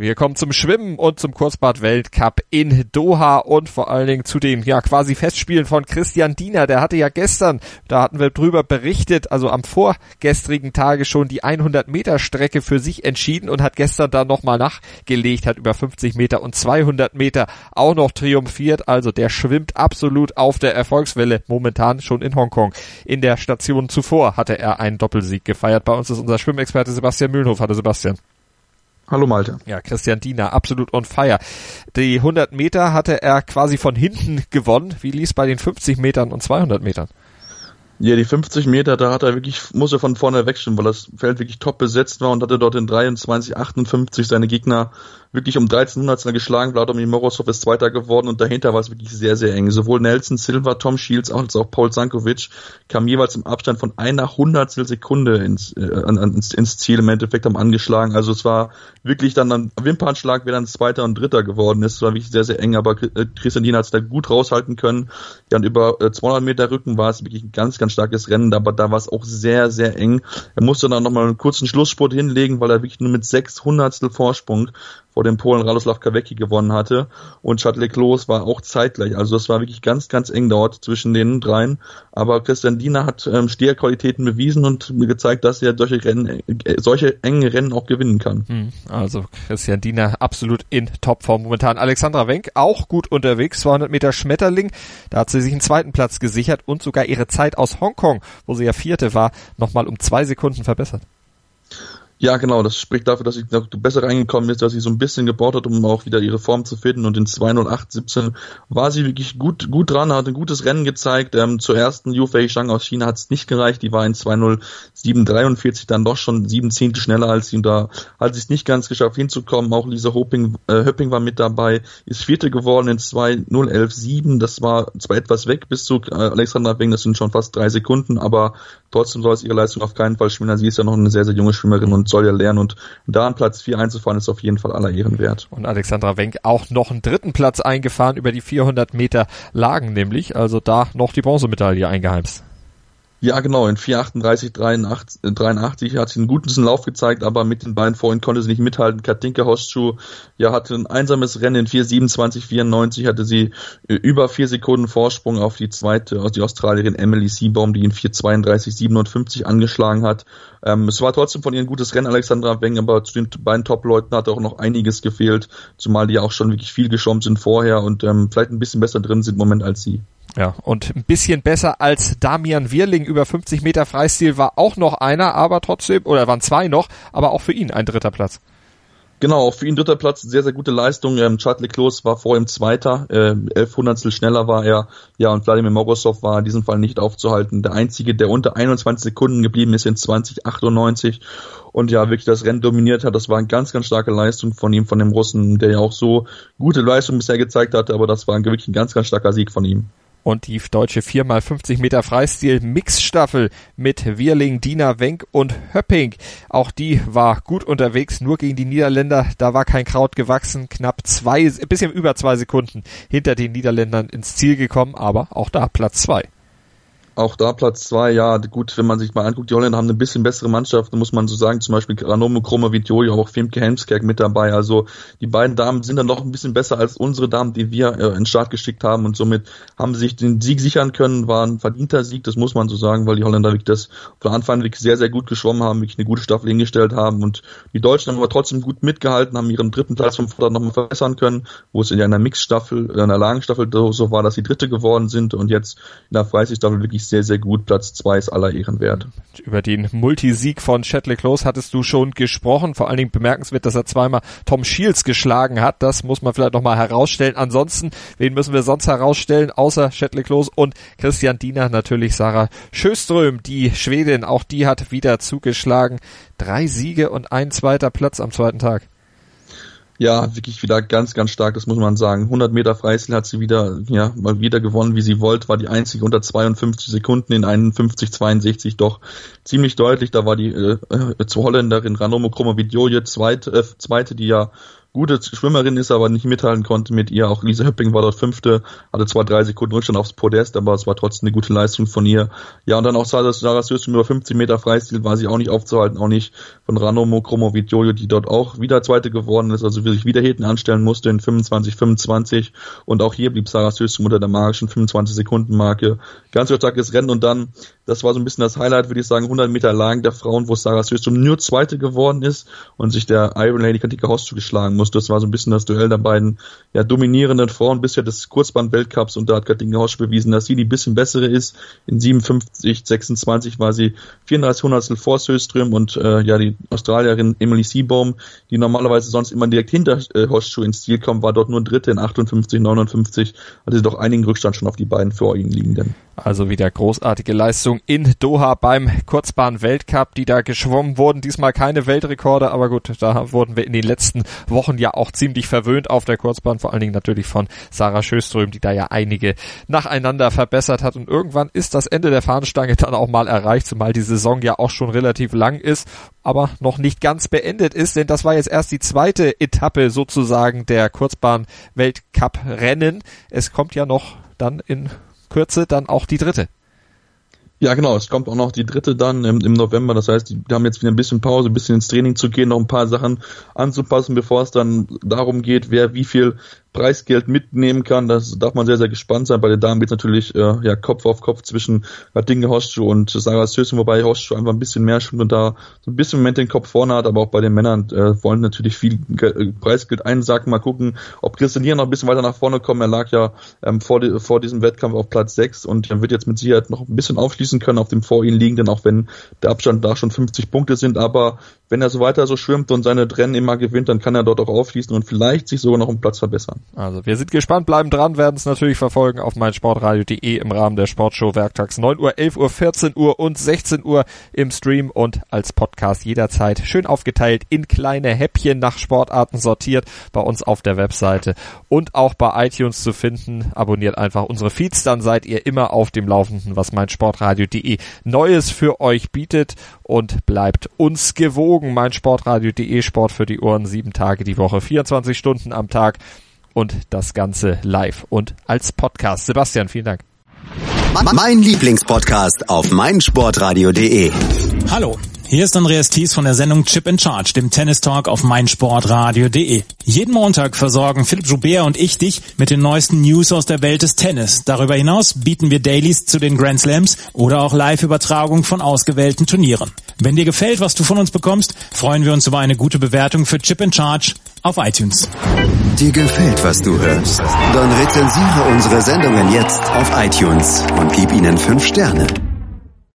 Wir kommen zum Schwimmen und zum Kurzbad-Weltcup in Doha und vor allen Dingen zu den ja quasi Festspielen von Christian Diener. Der hatte ja gestern, da hatten wir drüber berichtet, also am vorgestrigen Tage schon die 100 Meter Strecke für sich entschieden und hat gestern dann nochmal nachgelegt, hat über 50 Meter und 200 Meter auch noch triumphiert. Also der schwimmt absolut auf der Erfolgswelle momentan schon in Hongkong. In der Station zuvor hatte er einen Doppelsieg gefeiert. Bei uns ist unser Schwimmexperte Sebastian Mühlenhof. Hallo Sebastian. Hallo Malte. Ja, Christian Diener, absolut on fire. Die 100 Meter hatte er quasi von hinten gewonnen. Wie lief bei den 50 Metern und 200 Metern? Ja, die 50 Meter, da hat er wirklich, muss er von vorne wegschwimmen, weil das Feld wirklich top besetzt war und hatte dort in 23, 58 seine Gegner wirklich um 13 Hundertstel geschlagen. Vladimir Morozov ist Zweiter geworden und dahinter war es wirklich sehr, sehr eng. Sowohl Nelson Silva, Tom Shields als auch Paul Sankovic kamen jeweils im Abstand von einer Hundertstel Sekunde ins, äh, ins, ins Ziel im Endeffekt haben angeschlagen. Also es war wirklich dann ein Wimpernschlag, wer dann Zweiter und Dritter geworden ist. Es war wirklich sehr, sehr eng, aber äh, Christian Diener hat es da gut raushalten können. Ja, und über äh, 200 Meter Rücken war es wirklich ein ganz, ganz starkes Rennen, aber da war es auch sehr, sehr eng. Er musste dann nochmal einen kurzen Schlussspurt hinlegen, weil er wirklich nur mit sechs Hundertstel Vorsprung vor dem Polen Radoslav Kawecki gewonnen hatte. Und Chadley Klos war auch zeitgleich. Also das war wirklich ganz, ganz eng dort zwischen den dreien. Aber Christian Diener hat ähm, Steherqualitäten bewiesen und gezeigt, dass er solche Rennen, äh, solche engen Rennen auch gewinnen kann. Hm, also Christian Diener absolut in Topform momentan. Alexandra Wenk auch gut unterwegs, 200 Meter Schmetterling. Da hat sie sich einen zweiten Platz gesichert und sogar ihre Zeit aus Hongkong, wo sie ja vierte war, nochmal um zwei Sekunden verbessert. Ja, genau, das spricht dafür, dass sie besser reingekommen ist, dass sie so ein bisschen gebaut hat, um auch wieder ihre Form zu finden. Und in 20817 war sie wirklich gut, gut dran, hat ein gutes Rennen gezeigt. Ähm, zur ersten Yu Fei Shang aus China hat es nicht gereicht, die war in 20743 dann doch schon sieben Zehntel schneller als sie. Und da hat sie es nicht ganz geschafft hinzukommen. Auch Lisa Hopping, äh, Höpping war mit dabei, ist vierte geworden in 20117. Das war zwar etwas weg bis zu äh, Alexandra Weng, das sind schon fast drei Sekunden, aber trotzdem soll es ihre Leistung auf keinen Fall schmälern. Sie ist ja noch eine sehr, sehr junge Schwimmerin und soll ja lernen und da an Platz 4 einzufahren ist auf jeden Fall aller Ehren wert. Und Alexandra Wenk auch noch einen dritten Platz eingefahren über die 400 Meter Lagen nämlich, also da noch die Bronzemedaille eingeheimst. Ja, genau, in 438, 83, 83 hat sie einen guten Lauf gezeigt, aber mit den beiden vorhin konnte sie nicht mithalten. Katinka Hostschuh, ja, hatte ein einsames Rennen in 427, 94 hatte sie äh, über vier Sekunden Vorsprung auf die zweite, die Australierin Emily Seabaum, die in 432, 57 angeschlagen hat. Ähm, es war trotzdem von ihr ein gutes Rennen, Alexandra Weng, aber zu den beiden Top-Leuten hat auch noch einiges gefehlt, zumal die ja auch schon wirklich viel geschwommen sind vorher und ähm, vielleicht ein bisschen besser drin sind im Moment als sie. Ja, und ein bisschen besser als Damian Wirling über 50 Meter Freistil war auch noch einer, aber trotzdem, oder waren zwei noch, aber auch für ihn ein dritter Platz. Genau, für ihn dritter Platz, sehr, sehr gute Leistung. Ähm, Chad Leclos war vor ihm Zweiter, äh, elf Hundertstel schneller war er. Ja, und Vladimir Morozov war in diesem Fall nicht aufzuhalten. Der einzige, der unter 21 Sekunden geblieben ist in 2098 und ja, wirklich das Rennen dominiert hat. Das war eine ganz, ganz starke Leistung von ihm, von dem Russen, der ja auch so gute Leistung bisher gezeigt hatte, aber das war wirklich ein ganz, ganz starker Sieg von ihm und die deutsche 4x50 Meter Freistil Mixstaffel mit Wirling, Dina Wenk und Höpping. Auch die war gut unterwegs, nur gegen die Niederländer, da war kein Kraut gewachsen, knapp zwei, bisschen über zwei Sekunden hinter den Niederländern ins Ziel gekommen, aber auch da Platz zwei auch da Platz zwei, ja, gut, wenn man sich mal anguckt, die Holländer haben eine bisschen bessere Mannschaft, muss man so sagen, zum Beispiel Granomo, Kroma, Vitoli, auch Femke Helmskerk mit dabei, also die beiden Damen sind dann noch ein bisschen besser als unsere Damen, die wir äh, in Start geschickt haben. Und somit haben sie sich den Sieg sichern können, war ein verdienter Sieg, das muss man so sagen, weil die Holländer wirklich das von Anfang an wirklich sehr, sehr gut geschwommen haben, wirklich eine gute Staffel hingestellt haben. Und die Deutschen haben aber trotzdem gut mitgehalten, haben ihren dritten Platz vom Vorder nochmal verbessern können, wo es in einer Mixstaffel, in einer Lagenstaffel so war, dass sie Dritte geworden sind. Und jetzt in der Freistilstaffel wirklich sehr, sehr gut. Platz zwei ist aller Ehren wert. Über den Multisieg von Chatley Close hattest du schon gesprochen. Vor allen Dingen bemerkenswert, dass er zweimal Tom Shields geschlagen hat. Das muss man vielleicht nochmal herausstellen. Ansonsten, wen müssen wir sonst herausstellen, außer Chatley Close und Christian Diener natürlich Sarah Schöström, die Schwedin. Auch die hat wieder zugeschlagen. Drei Siege und ein zweiter Platz am zweiten Tag. Ja, wirklich wieder ganz, ganz stark, das muss man sagen. 100 Meter Freistil hat sie wieder, ja, mal wieder gewonnen, wie sie wollte, war die einzige unter 52 Sekunden in 51, 62 doch ziemlich deutlich. Da war die äh, äh, Holländerin Ranomo Kromovidjoje zweite, äh, zweite, die ja gute Schwimmerin ist, aber nicht mithalten konnte mit ihr. Auch Lisa Höpping war dort Fünfte, hatte zwar drei Sekunden Rückstand aufs Podest, aber es war trotzdem eine gute Leistung von ihr. Ja, und dann auch Sarah, Sarah Söstum über 50 Meter Freistil war sie auch nicht aufzuhalten, auch nicht von Ranomo Kromovic-Jojo, die dort auch wieder Zweite geworden ist, also sich wieder hinten anstellen musste in 25, 25 und auch hier blieb Sarah Söstum unter der magischen 25 Sekunden Marke. Ganz starkes Rennen und dann, das war so ein bisschen das Highlight, würde ich sagen, 100 Meter lang der Frauen, wo Sarah Söstum nur Zweite geworden ist und sich der Iron Lady Katika Hostu geschlagen musste. Das war so ein bisschen das Duell der beiden ja, dominierenden Frauen bisher des Kurzbahn-Weltcups und da hat Katinka Hosch bewiesen, dass sie die bisschen bessere ist. In 57, 26 war sie 34 Hundertstel vor Söström und äh, ja, die Australierin Emily Seabohm, die normalerweise sonst immer direkt hinter äh, Hoschschuh ins Ziel kommt, war dort nur Dritte in 58, 59, hatte doch einigen Rückstand schon auf die beiden vor ihnen liegenden. Also wieder großartige Leistung in Doha beim Kurzbahn-Weltcup, die da geschwommen wurden. Diesmal keine Weltrekorde, aber gut, da wurden wir in den letzten Wochen ja auch ziemlich verwöhnt auf der Kurzbahn, vor allen Dingen natürlich von Sarah Schöström, die da ja einige nacheinander verbessert hat. Und irgendwann ist das Ende der Fahnenstange dann auch mal erreicht, zumal die Saison ja auch schon relativ lang ist, aber noch nicht ganz beendet ist, denn das war jetzt erst die zweite Etappe sozusagen der Kurzbahn-Weltcup-Rennen. Es kommt ja noch dann in Kürze dann auch die dritte. Ja, genau. Es kommt auch noch die dritte dann im, im November. Das heißt, die, haben jetzt wieder ein bisschen Pause, ein bisschen ins Training zu gehen, noch ein paar Sachen anzupassen, bevor es dann darum geht, wer wie viel Preisgeld mitnehmen kann. Das darf man sehr, sehr gespannt sein. Bei den Damen geht natürlich äh, ja, Kopf auf Kopf zwischen Radinge Hostschuh und Sarah Sösen, wobei Hostschuh einfach ein bisschen mehr schwimmt und da so ein bisschen im Moment den Kopf vorne hat, aber auch bei den Männern äh, wollen natürlich viel Ge Preisgeld einsacken. Mal gucken, ob Christian hier noch ein bisschen weiter nach vorne kommt. Er lag ja ähm, vor, die, vor diesem Wettkampf auf Platz 6 und er wird jetzt mit Sicherheit noch ein bisschen aufschließen können auf dem vor ihnen liegenden, auch wenn der Abstand da schon 50 Punkte sind. Aber wenn er so weiter so schwimmt und seine Rennen immer gewinnt, dann kann er dort auch aufschließen und vielleicht sich sogar noch einen Platz verbessern. Also wir sind gespannt, bleiben dran, werden es natürlich verfolgen auf meinsportradio.de im Rahmen der Sportshow werktags 9 Uhr, 11 Uhr, 14 Uhr und 16 Uhr im Stream und als Podcast jederzeit schön aufgeteilt in kleine Häppchen nach Sportarten sortiert bei uns auf der Webseite und auch bei iTunes zu finden. Abonniert einfach unsere Feeds, dann seid ihr immer auf dem Laufenden, was meinsportradio.de Neues für euch bietet und bleibt uns gewogen. Meinsportradio.de Sport für die Ohren, sieben Tage die Woche, 24 Stunden am Tag und das Ganze live und als Podcast. Sebastian, vielen Dank. Mein Lieblingspodcast auf meinsportradio.de. Hallo. Hier ist Andreas Thies von der Sendung Chip in Charge, dem Tennis Talk auf meinsportradio.de. Jeden Montag versorgen Philipp Joubert und ich dich mit den neuesten News aus der Welt des Tennis. Darüber hinaus bieten wir Dailies zu den Grand Slams oder auch Live-Übertragung von ausgewählten Turnieren. Wenn dir gefällt, was du von uns bekommst, freuen wir uns über eine gute Bewertung für Chip in Charge auf iTunes. Dir gefällt, was du hörst? Dann rezensiere unsere Sendungen jetzt auf iTunes und gib ihnen fünf Sterne.